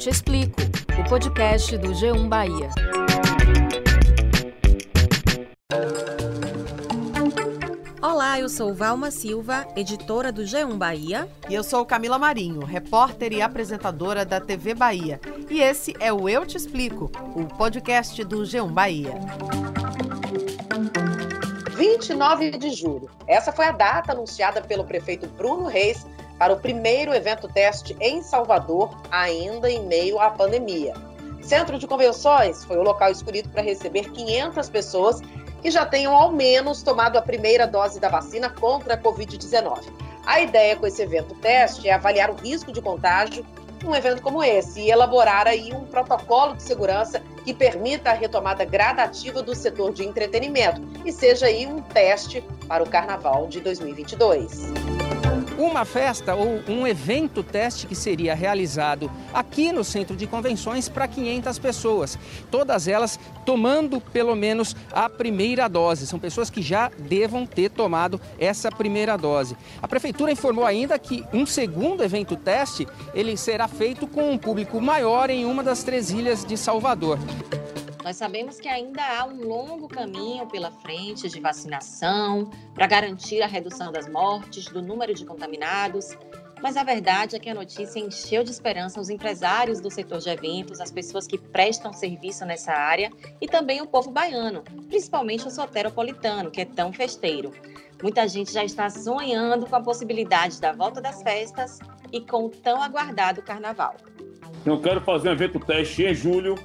Te Explico, o podcast do G1 Bahia. Olá, eu sou Valma Silva, editora do G1 Bahia. E eu sou Camila Marinho, repórter e apresentadora da TV Bahia. E esse é o Eu Te Explico, o podcast do G1 Bahia. 29 de julho. Essa foi a data anunciada pelo prefeito Bruno Reis para o primeiro evento teste em Salvador, ainda em meio à pandemia. Centro de Convenções foi o local escolhido para receber 500 pessoas que já tenham ao menos tomado a primeira dose da vacina contra a Covid-19. A ideia com esse evento teste é avaliar o risco de contágio um evento como esse e elaborar aí um protocolo de segurança que permita a retomada gradativa do setor de entretenimento e seja aí um teste para o Carnaval de 2022 uma festa ou um evento teste que seria realizado aqui no centro de convenções para 500 pessoas, todas elas tomando pelo menos a primeira dose. São pessoas que já devam ter tomado essa primeira dose. A prefeitura informou ainda que um segundo evento teste ele será feito com um público maior em uma das três ilhas de Salvador. Nós sabemos que ainda há um longo caminho pela frente de vacinação para garantir a redução das mortes, do número de contaminados, mas a verdade é que a notícia encheu de esperança os empresários do setor de eventos, as pessoas que prestam serviço nessa área e também o povo baiano, principalmente o soteropolitano, que é tão festeiro. Muita gente já está sonhando com a possibilidade da volta das festas e com o tão aguardado carnaval. Eu quero fazer um evento teste em julho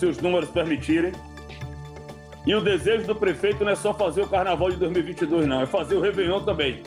se os números permitirem. E o desejo do prefeito não é só fazer o carnaval de 2022, não, é fazer o Réveillon também.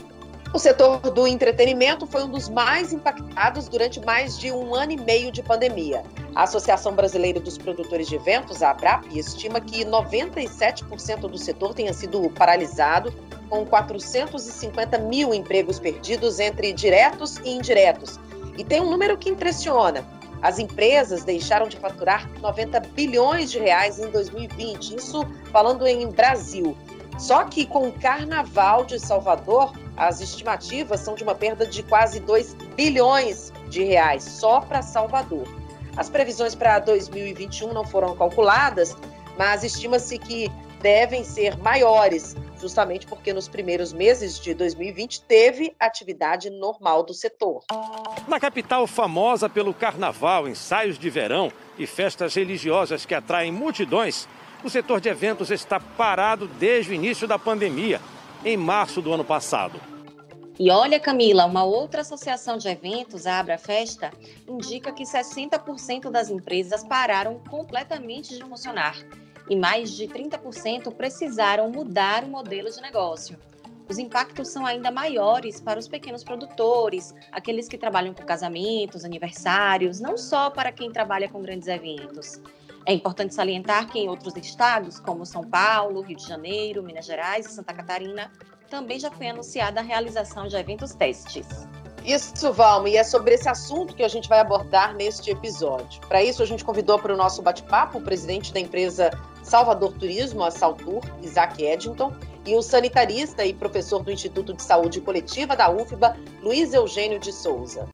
O setor do entretenimento foi um dos mais impactados durante mais de um ano e meio de pandemia. A Associação Brasileira dos Produtores de Eventos, a ABRAP, estima que 97% do setor tenha sido paralisado, com 450 mil empregos perdidos entre diretos e indiretos. E tem um número que impressiona: as empresas deixaram de faturar 90 bilhões de reais em 2020, isso falando em Brasil. Só que com o Carnaval de Salvador, as estimativas são de uma perda de quase 2 bilhões de reais só para Salvador. As previsões para 2021 não foram calculadas, mas estima-se que devem ser maiores, justamente porque nos primeiros meses de 2020 teve atividade normal do setor. Na capital famosa pelo carnaval, ensaios de verão e festas religiosas que atraem multidões, o setor de eventos está parado desde o início da pandemia, em março do ano passado. E olha, Camila, uma outra associação de eventos, a Abra Festa, indica que 60% das empresas pararam completamente de funcionar e mais de 30% precisaram mudar o modelo de negócio. Os impactos são ainda maiores para os pequenos produtores, aqueles que trabalham com casamentos, aniversários, não só para quem trabalha com grandes eventos. É importante salientar que em outros estados, como São Paulo, Rio de Janeiro, Minas Gerais e Santa Catarina, também já foi anunciada a realização de eventos testes. Isso, Valma, e é sobre esse assunto que a gente vai abordar neste episódio. Para isso, a gente convidou para o nosso bate-papo o presidente da empresa Salvador Turismo, a Saltur, Isaac Eddington, e o sanitarista e professor do Instituto de Saúde Coletiva da UFBA, Luiz Eugênio de Souza.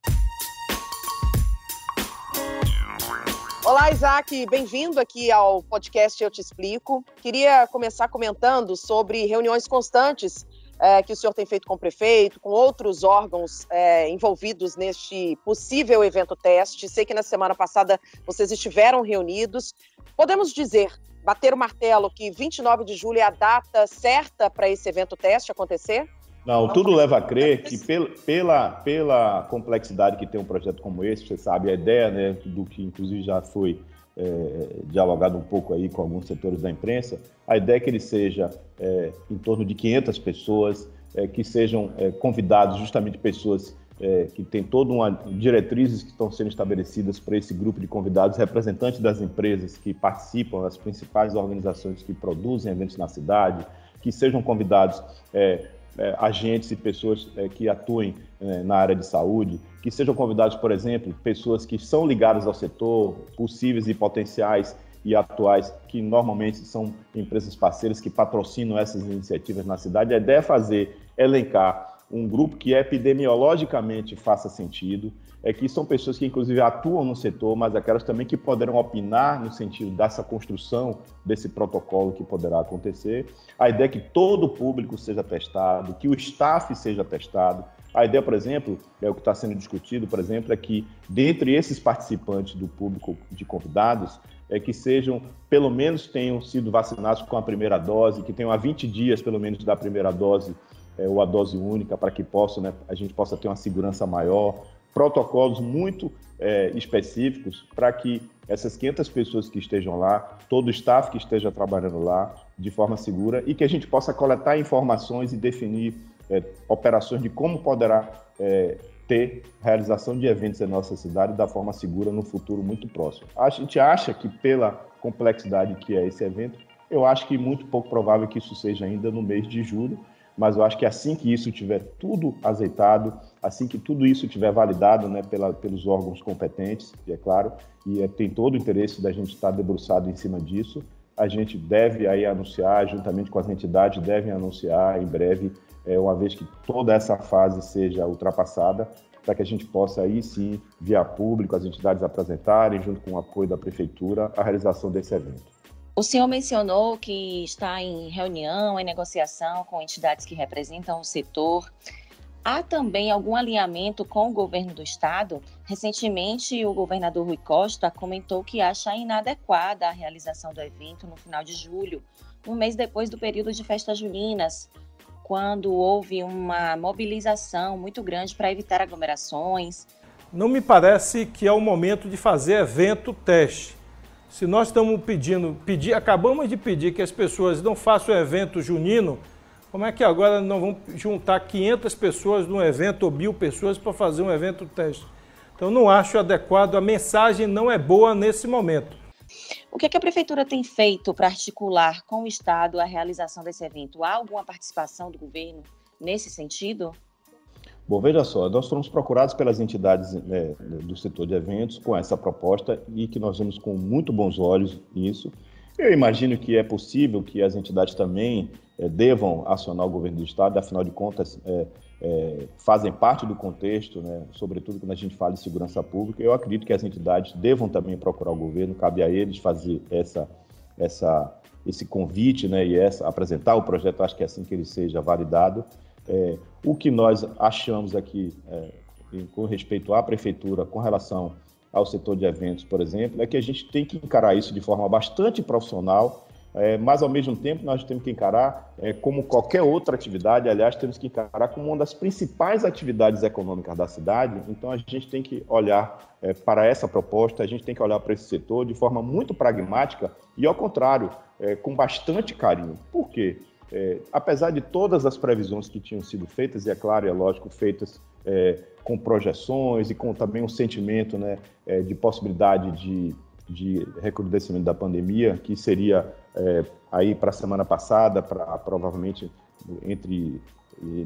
Olá, Isaac, bem-vindo aqui ao podcast Eu Te Explico. Queria começar comentando sobre reuniões constantes é, que o senhor tem feito com o prefeito, com outros órgãos é, envolvidos neste possível evento teste. Sei que na semana passada vocês estiveram reunidos. Podemos dizer, bater o martelo, que 29 de julho é a data certa para esse evento teste acontecer? Não, tudo leva a crer que pela, pela, pela complexidade que tem um projeto como esse, você sabe, a ideia né, do que inclusive já foi é, dialogado um pouco aí com alguns setores da imprensa, a ideia é que ele seja é, em torno de 500 pessoas, é, que sejam é, convidados justamente pessoas é, que têm toda uma diretrizes que estão sendo estabelecidas para esse grupo de convidados, representantes das empresas que participam, as principais organizações que produzem eventos na cidade, que sejam convidados é, é, agentes e pessoas é, que atuem é, na área de saúde, que sejam convidados, por exemplo, pessoas que são ligadas ao setor, possíveis e potenciais e atuais, que normalmente são empresas parceiras que patrocinam essas iniciativas na cidade. A ideia é fazer, elencar um grupo que epidemiologicamente faça sentido, é que são pessoas que inclusive atuam no setor, mas aquelas também que poderão opinar no sentido dessa construção desse protocolo que poderá acontecer. A ideia é que todo o público seja testado, que o staff seja testado. A ideia, por exemplo, é o que está sendo discutido, por exemplo, é que dentre esses participantes do público de convidados, é que sejam, pelo menos tenham sido vacinados com a primeira dose, que tenham há 20 dias, pelo menos, da primeira dose, é, ou a dose única, para que possa, né, a gente possa ter uma segurança maior protocolos muito é, específicos para que essas 500 pessoas que estejam lá, todo o staff que esteja trabalhando lá, de forma segura e que a gente possa coletar informações e definir é, operações de como poderá é, ter realização de eventos em nossa cidade da forma segura no futuro muito próximo. A gente acha que pela complexidade que é esse evento, eu acho que muito pouco provável que isso seja ainda no mês de julho, mas eu acho que assim que isso tiver tudo azeitado, assim que tudo isso tiver validado né, pela, pelos órgãos competentes, e é claro, e é, tem todo o interesse da gente estar debruçado em cima disso, a gente deve aí anunciar, juntamente com as entidades, devem anunciar em breve, é, uma vez que toda essa fase seja ultrapassada, para que a gente possa aí sim, via público, as entidades apresentarem, junto com o apoio da prefeitura, a realização desse evento. O senhor mencionou que está em reunião, em negociação com entidades que representam o setor. Há também algum alinhamento com o governo do estado? Recentemente, o governador Rui Costa comentou que acha inadequada a realização do evento no final de julho, um mês depois do período de festas juninas, quando houve uma mobilização muito grande para evitar aglomerações. Não me parece que é o momento de fazer evento teste. Se nós estamos pedindo, pedir, acabamos de pedir que as pessoas não façam evento junino, como é que agora não vão juntar 500 pessoas num evento ou mil pessoas para fazer um evento teste? Então não acho adequado, a mensagem não é boa nesse momento. O que, é que a prefeitura tem feito para articular com o Estado a realização desse evento? Há alguma participação do governo nesse sentido? Bom, veja só, nós fomos procurados pelas entidades né, do setor de eventos com essa proposta e que nós vemos com muito bons olhos isso. Eu imagino que é possível que as entidades também é, devam acionar o governo do Estado, afinal de contas, é, é, fazem parte do contexto, né, sobretudo quando a gente fala de segurança pública. Eu acredito que as entidades devam também procurar o governo, cabe a eles fazer essa, essa, esse convite né, e essa, apresentar o projeto, acho que é assim que ele seja validado. É, o que nós achamos aqui, é, com respeito à prefeitura, com relação ao setor de eventos, por exemplo, é que a gente tem que encarar isso de forma bastante profissional, é, mas ao mesmo tempo nós temos que encarar é, como qualquer outra atividade, aliás, temos que encarar como uma das principais atividades econômicas da cidade. Então a gente tem que olhar é, para essa proposta, a gente tem que olhar para esse setor de forma muito pragmática e, ao contrário, é, com bastante carinho. Por quê? É, apesar de todas as previsões que tinham sido feitas, e é claro, é lógico, feitas é, com projeções e com também um sentimento né, é, de possibilidade de, de recrudescimento da pandemia, que seria é, aí para a semana passada, para provavelmente entre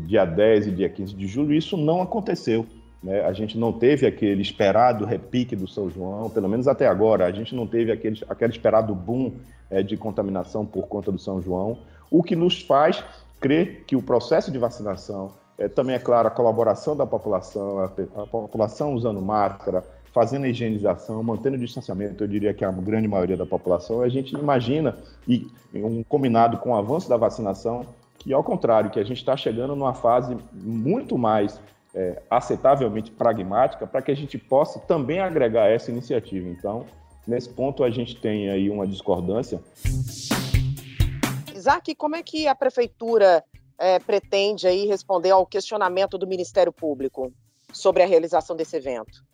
dia 10 e dia 15 de julho, isso não aconteceu. Né? A gente não teve aquele esperado repique do São João, pelo menos até agora, a gente não teve aquele, aquele esperado boom é, de contaminação por conta do São João o que nos faz crer que o processo de vacinação, é, também é claro, a colaboração da população, a, a população usando máscara, fazendo a higienização, mantendo o distanciamento, eu diria que a grande maioria da população, a gente imagina, e um combinado com o avanço da vacinação, que ao contrário, que a gente está chegando numa fase muito mais é, aceitavelmente pragmática para que a gente possa também agregar essa iniciativa. Então, nesse ponto, a gente tem aí uma discordância. Isaac, como é que a prefeitura é, pretende aí responder ao questionamento do Ministério Público sobre a realização desse evento?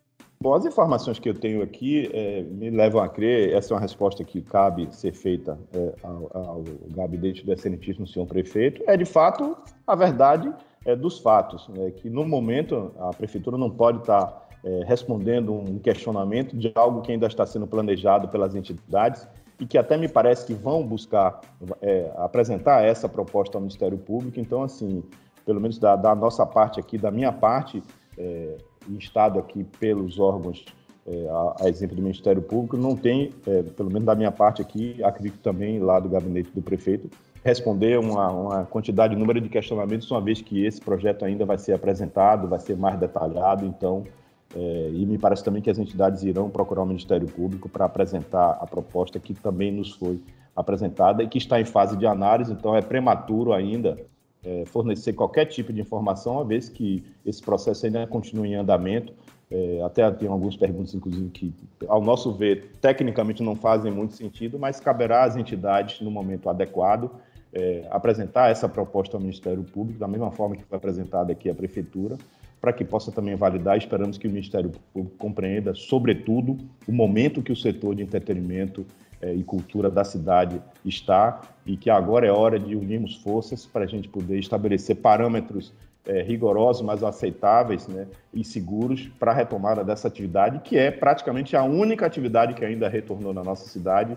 Bom, as informações que eu tenho aqui é, me levam a crer, essa é uma resposta que cabe ser feita é, ao, ao, gabinete do excelentíssimo senhor prefeito, é de fato a verdade é, dos fatos, né, que no momento a prefeitura não pode estar é, respondendo um questionamento de algo que ainda está sendo planejado pelas entidades e que até me parece que vão buscar é, apresentar essa proposta ao Ministério Público. Então, assim, pelo menos da, da nossa parte aqui, da minha parte, é, instado aqui pelos órgãos, é, a, a, exemplo do Ministério Público, não tem, é, pelo menos da minha parte aqui, acredito também lá do gabinete do prefeito, responder uma, uma quantidade, número de questionamentos, uma vez que esse projeto ainda vai ser apresentado, vai ser mais detalhado, então, é, e me parece também que as entidades irão procurar o Ministério Público para apresentar a proposta que também nos foi apresentada e que está em fase de análise, então é prematuro ainda é, fornecer qualquer tipo de informação, uma vez que esse processo ainda continua em andamento. É, até tem algumas perguntas, inclusive, que, ao nosso ver, tecnicamente não fazem muito sentido, mas caberá às entidades, no momento adequado, é, apresentar essa proposta ao Ministério Público, da mesma forma que foi apresentada aqui à Prefeitura, para que possa também validar. Esperamos que o Ministério Público compreenda, sobretudo, o momento que o setor de entretenimento é, e cultura da cidade está e que agora é hora de unirmos forças para a gente poder estabelecer parâmetros é, rigorosos, mas aceitáveis né, e seguros para a retomada dessa atividade, que é praticamente a única atividade que ainda retornou na nossa cidade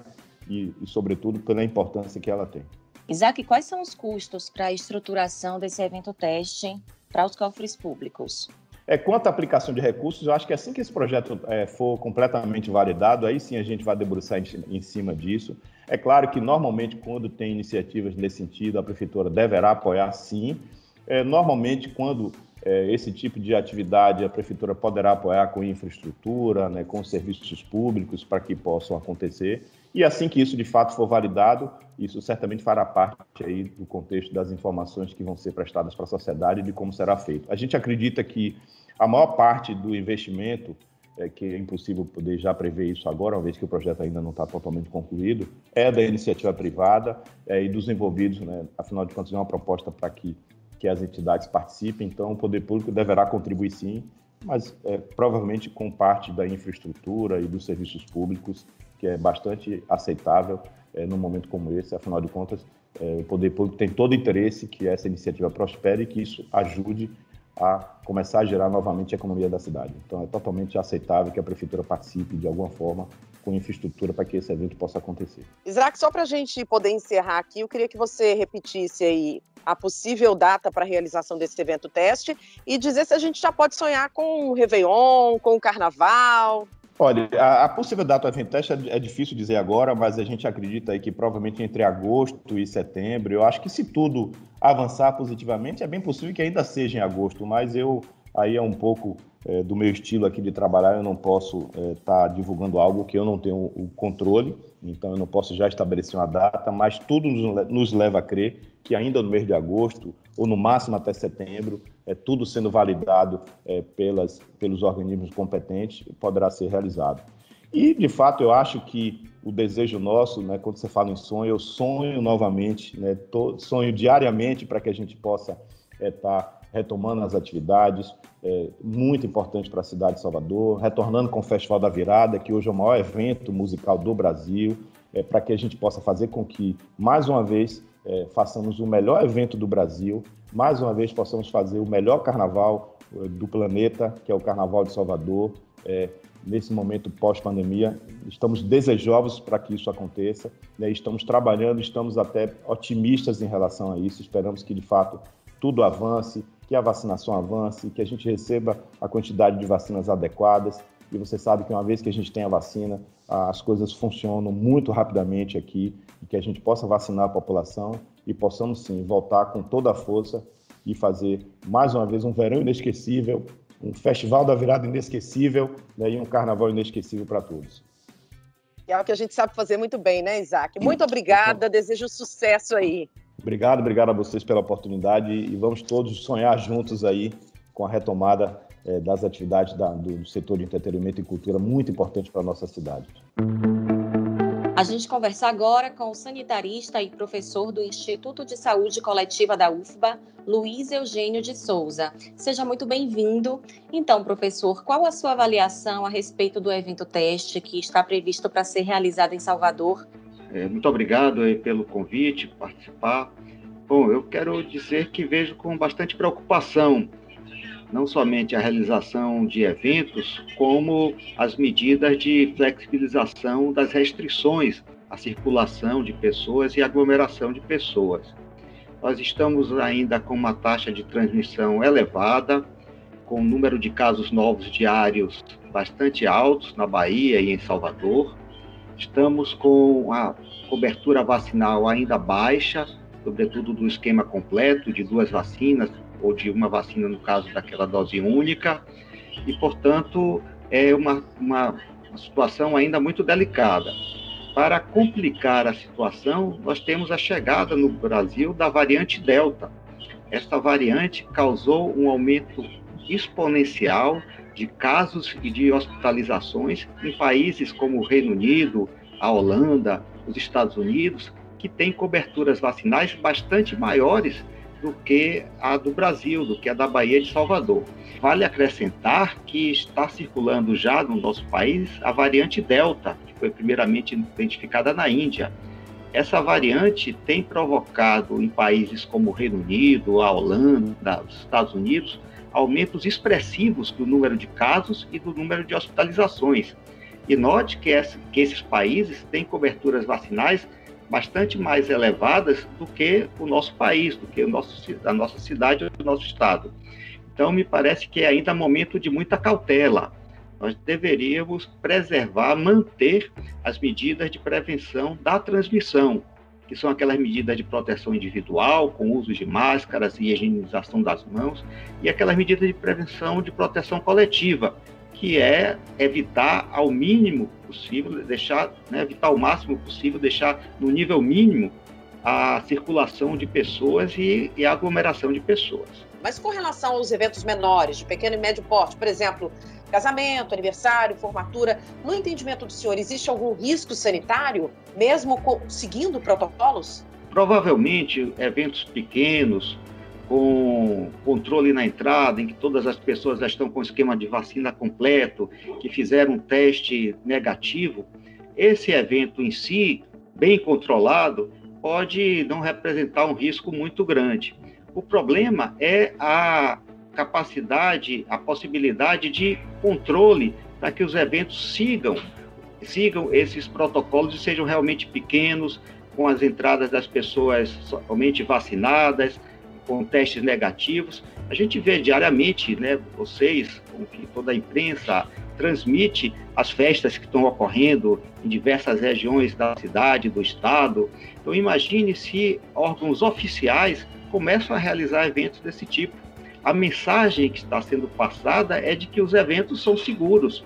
e, e sobretudo, pela importância que ela tem. Isaac, quais são os custos para a estruturação desse evento teste para os cofres públicos? É, quanto à aplicação de recursos, eu acho que assim que esse projeto é, for completamente validado, aí sim a gente vai debruçar em, em, cima disso. É claro que normalmente quando tem iniciativas nesse sentido, a prefeitura deverá apoiar sim. É, normalmente quando esse tipo de atividade a prefeitura poderá apoiar com infraestrutura, né, com serviços públicos para que possam acontecer. E assim que isso de fato for validado, isso certamente fará parte aí do contexto das informações que vão ser prestadas para a sociedade e de como será feito. A gente acredita que a maior parte do investimento, é, que é impossível poder já prever isso agora, uma vez que o projeto ainda não está totalmente concluído, é da iniciativa privada é, e dos envolvidos, né? afinal de contas é uma proposta para que, que as entidades participem, então o poder público deverá contribuir sim, mas é, provavelmente com parte da infraestrutura e dos serviços públicos que é bastante aceitável é, num momento como esse. Afinal de contas, é, o poder público tem todo o interesse que essa iniciativa prospere e que isso ajude a começar a gerar novamente a economia da cidade. Então, é totalmente aceitável que a prefeitura participe de alguma forma com infraestrutura para que esse evento possa acontecer. Isaac, só para a gente poder encerrar aqui, eu queria que você repetisse aí a possível data para a realização desse evento teste e dizer se a gente já pode sonhar com o Réveillon, com o Carnaval. Olha, a, a possível data do evento teste é, é, difícil dizer agora, mas a gente acredita aí que provavelmente entre agosto e setembro. Eu acho que se tudo avançar positivamente, é bem possível que ainda seja em agosto, mas eu aí é um pouco é, do meu estilo aqui de trabalhar, eu não posso estar é, tá divulgando algo que eu não tenho o controle, então eu não posso já estabelecer uma data, mas tudo nos, leva a crer que ainda no mês de agosto, ou no máximo até setembro, é, tudo sendo validado é, pelas, pelos organismos competentes, poderá ser realizado. E, de fato, eu acho que o desejo nosso, né, quando você fala em sonho, eu sonho novamente, né, tô, sonho diariamente para que a gente possa estar é, tá retomando as atividades, é, muito importante para a cidade de Salvador, retornando com o Festival da Virada, que hoje é o maior evento musical do Brasil, é, para que a gente possa fazer com que, mais uma vez, é, façamos o melhor evento do Brasil, mais uma vez possamos fazer o melhor carnaval é, do planeta, que é o Carnaval de Salvador, é, nesse momento pós-pandemia. Estamos desejosos para que isso aconteça, né? estamos trabalhando, estamos até otimistas em relação a isso, esperamos que de fato tudo avance, que a vacinação avance, que a gente receba a quantidade de vacinas adequadas. E você sabe que uma vez que a gente tem a vacina, as coisas funcionam muito rapidamente aqui e que a gente possa vacinar a população e possamos sim voltar com toda a força e fazer mais uma vez um verão inesquecível, um festival da virada inesquecível né, e um carnaval inesquecível para todos. É o que a gente sabe fazer muito bem, né, Isaac? Muito obrigada, desejo sucesso aí. Obrigado, obrigado a vocês pela oportunidade e vamos todos sonhar juntos aí com a retomada é, das atividades da, do setor de entretenimento e cultura, muito importante para a nossa cidade. A gente conversa agora com o sanitarista e professor do Instituto de Saúde Coletiva da UFBA, Luiz Eugênio de Souza. Seja muito bem-vindo. Então, professor, qual a sua avaliação a respeito do evento teste que está previsto para ser realizado em Salvador muito obrigado pelo convite, participar. Bom, eu quero dizer que vejo com bastante preocupação não somente a realização de eventos, como as medidas de flexibilização das restrições à circulação de pessoas e aglomeração de pessoas. Nós estamos ainda com uma taxa de transmissão elevada, com um número de casos novos diários bastante altos na Bahia e em Salvador. Estamos com a cobertura vacinal ainda baixa, sobretudo do esquema completo de duas vacinas ou de uma vacina no caso daquela dose única e, portanto, é uma, uma, situação ainda muito delicada. Para complicar a situação, nós temos a chegada no Brasil da variante Delta. Esta variante causou um aumento exponencial de casos e de hospitalizações em países como o Reino Unido, a Holanda, os Estados Unidos, que têm coberturas vacinais bastante maiores do que a do Brasil, do que a da Bahia de Salvador. Vale acrescentar que está circulando já no nosso país a variante Delta, que foi primeiramente identificada na Índia. Essa variante tem provocado em países como o Reino Unido, a Holanda, os Estados Unidos, aumentos expressivos do número de casos e do número de hospitalizações. E note que, que esses países têm coberturas vacinais bastante mais elevadas do que o nosso país, do que o nosso, a nossa cidade ou o nosso estado. Então, me parece que é ainda momento de muita cautela. Nós deveríamos preservar, manter as medidas de prevenção da transmissão, que são aquelas medidas de proteção individual, com uso de máscaras e higienização das mãos, e aquelas medidas de prevenção de proteção coletiva, que é evitar ao mínimo possível, deixar, né, evitar ao máximo possível, deixar no nível mínimo a circulação de pessoas e, e a aglomeração de pessoas. Mas com relação aos eventos menores, de pequeno e médio porte, por exemplo, casamento, aniversário, formatura, no entendimento do senhor, existe algum risco sanitário, mesmo seguindo protocolos? Provavelmente, eventos pequenos, com controle na entrada, em que todas as pessoas já estão com o esquema de vacina completo, que fizeram um teste negativo, esse evento em si, bem controlado, pode não representar um risco muito grande. O problema é a capacidade, a possibilidade de controle para que os eventos sigam, sigam esses protocolos e sejam realmente pequenos, com as entradas das pessoas somente vacinadas, com testes negativos. A gente vê diariamente, né, vocês, enfim, toda a imprensa transmite as festas que estão ocorrendo em diversas regiões da cidade, do estado. Então imagine se órgãos oficiais começam a realizar eventos desse tipo. A mensagem que está sendo passada é de que os eventos são seguros,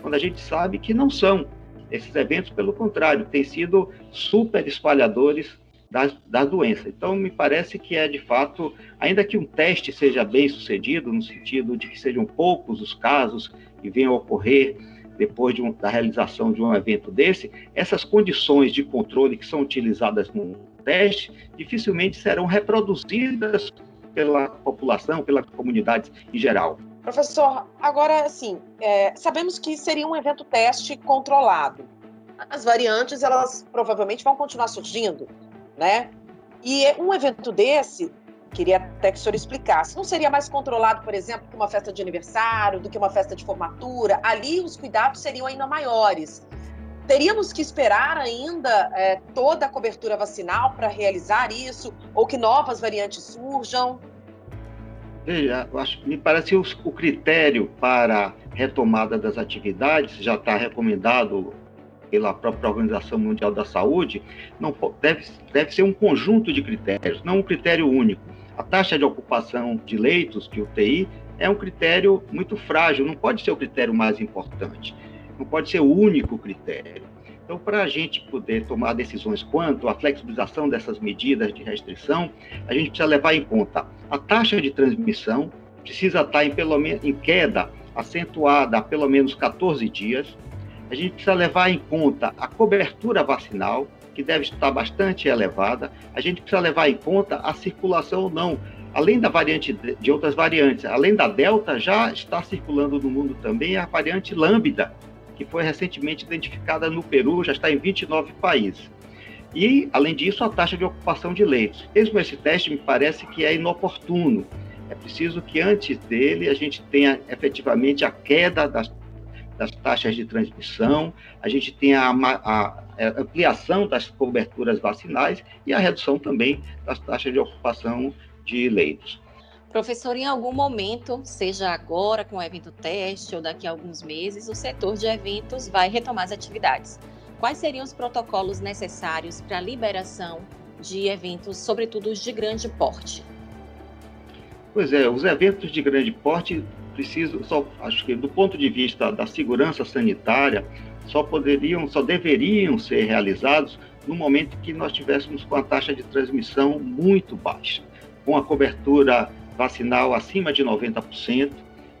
quando a gente sabe que não são. Esses eventos, pelo contrário, têm sido super espalhadores da, da doença. Então, me parece que é de fato, ainda que um teste seja bem sucedido, no sentido de que sejam poucos os casos que venham a ocorrer depois de um, da realização de um evento desse, essas condições de controle que são utilizadas no teste dificilmente serão reproduzidas pela população, pela comunidade em geral. Professor, agora, assim, é, sabemos que seria um evento teste controlado. As variantes, elas provavelmente vão continuar surgindo né? E um evento desse, queria até que o senhor explicasse, não seria mais controlado, por exemplo, que uma festa de aniversário, do que uma festa de formatura? Ali os cuidados seriam ainda maiores. Teríamos que esperar ainda é, toda a cobertura vacinal para realizar isso, ou que novas variantes surjam? Veja, acho, me parece o, o critério para retomada das atividades já está recomendado pela própria Organização Mundial da Saúde, não deve, deve ser um conjunto de critérios, não um critério único. A taxa de ocupação de leitos de UTI é um critério muito frágil, não pode ser o critério mais importante, não pode ser o único critério. Então, para a gente poder tomar decisões quanto à flexibilização dessas medidas de restrição, a gente precisa levar em conta a taxa de transmissão, precisa estar em, pelo menos, em queda acentuada há pelo menos 14 dias, a gente precisa levar em conta a cobertura vacinal, que deve estar bastante elevada. A gente precisa levar em conta a circulação ou não. Além da variante de outras variantes, além da Delta, já está circulando no mundo também a variante Lambda, que foi recentemente identificada no Peru, já está em 29 países. E, além disso, a taxa de ocupação de leitos. Mesmo esse teste me parece que é inoportuno. É preciso que antes dele a gente tenha efetivamente a queda das das taxas de transmissão, a gente tem a, a, a, ampliação das coberturas vacinais e a redução também das taxas de ocupação de leitos. Professor, em algum momento, seja agora com o evento teste ou daqui a alguns meses, o setor de eventos vai retomar as atividades. Quais seriam os protocolos necessários para a liberação de eventos, sobretudo os de grande porte? Pois é, os eventos de grande porte precisam, só, acho que do ponto de vista da segurança sanitária, só poderiam, só deveriam ser realizados no momento que nós tivéssemos com a taxa de transmissão muito baixa, com a cobertura vacinal acima de 90%,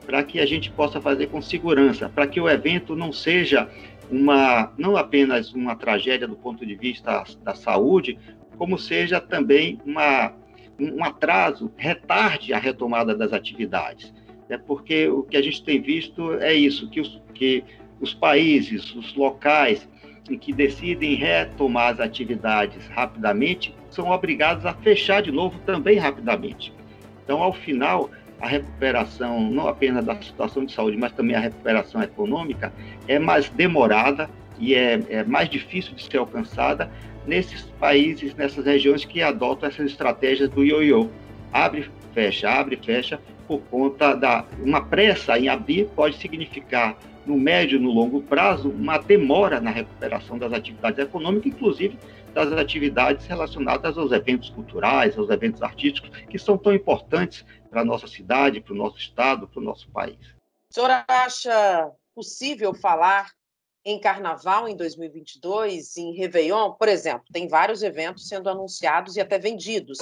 para que a gente possa fazer com segurança, para que o evento não seja uma, não apenas uma tragédia do ponto de vista da saúde, como seja também uma, um atraso, retarde a retomada das atividades. É porque o que a gente tem visto é isso, que os, que os países, os locais que decidem retomar as atividades rapidamente, são obrigados a fechar de novo também rapidamente. Então, ao final, a recuperação, não apenas da situação de saúde, mas também a recuperação econômica, é mais demorada e é, é mais difícil de ser alcançada nesses países, nessas regiões que adotam essas estratégias do ioiô. Abre, fecha, abre, fecha, por conta da uma pressa em abrir pode significar no médio e no longo prazo uma demora na recuperação das atividades econômicas, inclusive das atividades relacionadas aos eventos culturais, aos eventos artísticos, que são tão importantes para a nossa cidade, para o nosso estado, para o nosso país. O senhor acha possível falar em Carnaval em 2022, em Réveillon, por exemplo? Tem vários eventos sendo anunciados e até vendidos.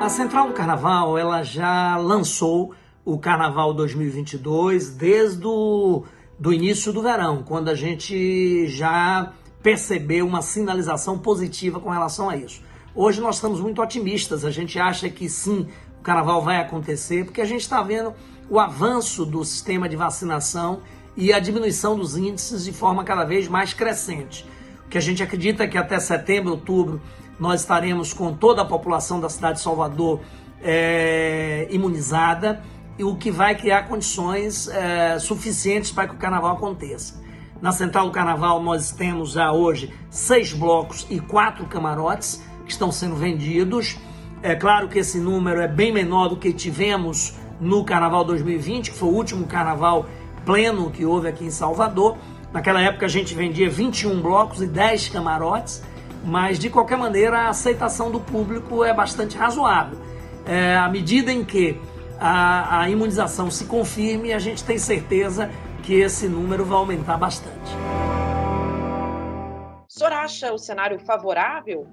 A Central do Carnaval ela já lançou o Carnaval 2022 desde o do início do verão, quando a gente já percebeu uma sinalização positiva com relação a isso. Hoje nós estamos muito otimistas, a gente acha que sim, o carnaval vai acontecer, porque a gente está vendo o avanço do sistema de vacinação e a diminuição dos índices de forma cada vez mais crescente. O que a gente acredita é que até setembro, outubro, nós estaremos com toda a população da cidade de Salvador é, imunizada, o que vai criar condições é, suficientes para que o carnaval aconteça. Na Central do Carnaval, nós temos já hoje seis blocos e quatro camarotes que estão sendo vendidos. É claro que esse número é bem menor do que tivemos no Carnaval 2020, que foi o último carnaval pleno que houve aqui em Salvador. Naquela época a gente vendia 21 blocos e 10 camarotes, mas de qualquer maneira a aceitação do público é bastante razoável. É, à medida em que a, a imunização se confirme, a gente tem certeza que esse número vai aumentar bastante. O senhor acha o cenário favorável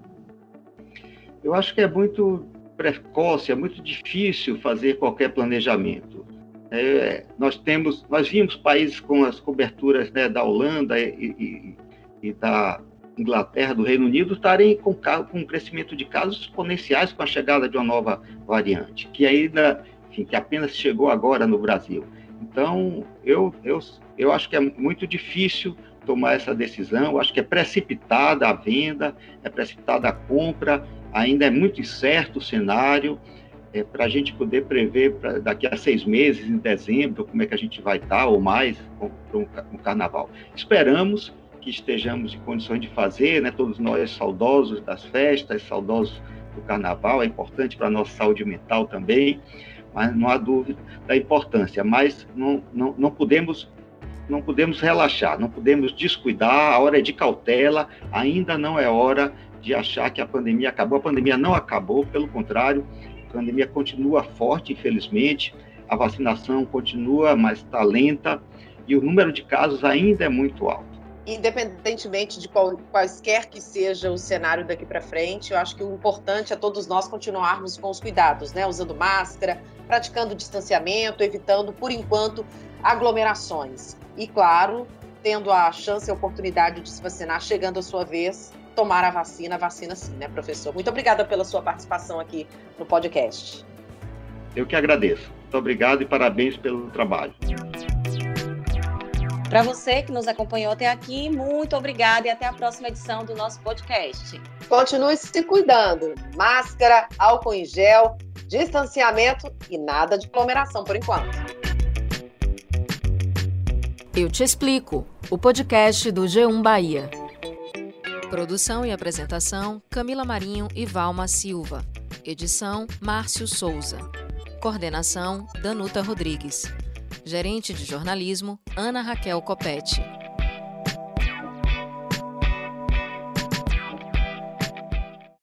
eu acho que é muito precoce, é muito difícil fazer qualquer planejamento. É, nós temos, nós vimos países com as coberturas né, da Holanda e, e, e, da Inglaterra, do Reino Unido, estarem com, com um crescimento de casos exponenciais com a chegada de uma nova variante, que ainda, enfim, que apenas chegou agora no Brasil. Então, eu, eu, eu acho que é muito difícil tomar essa decisão, eu acho que é precipitada a venda, é precipitada a compra, ainda é muito incerto o cenário, é, para a gente poder prever pra, daqui a seis meses, em dezembro, como é que a gente vai estar, ou mais, com o carnaval. Esperamos que estejamos em condições de fazer, né, todos nós saudosos das festas, saudosos do carnaval, é importante para a nossa saúde mental também, mas não há dúvida da importância, mas não, não, não podemos não podemos relaxar, não podemos descuidar, a hora é de cautela, ainda não é hora de achar que a pandemia acabou. A pandemia não acabou, pelo contrário, a pandemia continua forte, infelizmente, a vacinação continua, mas está lenta e o número de casos ainda é muito alto. Independentemente de qual, quaisquer que seja o cenário daqui para frente, eu acho que o importante é todos nós continuarmos com os cuidados, né? Usando máscara, praticando distanciamento, evitando, por enquanto, aglomerações. E, claro, tendo a chance e a oportunidade de se vacinar, chegando a sua vez, tomar a vacina, vacina sim, né, professor? Muito obrigada pela sua participação aqui no podcast. Eu que agradeço. Muito obrigado e parabéns pelo trabalho. Para você que nos acompanhou até aqui, muito obrigada e até a próxima edição do nosso podcast. Continue se cuidando. Máscara, álcool em gel, distanciamento e nada de aglomeração por enquanto. Eu te explico. O podcast do G1 Bahia. Produção e apresentação: Camila Marinho e Valma Silva. Edição: Márcio Souza. Coordenação: Danuta Rodrigues. Gerente de jornalismo: Ana Raquel Copete.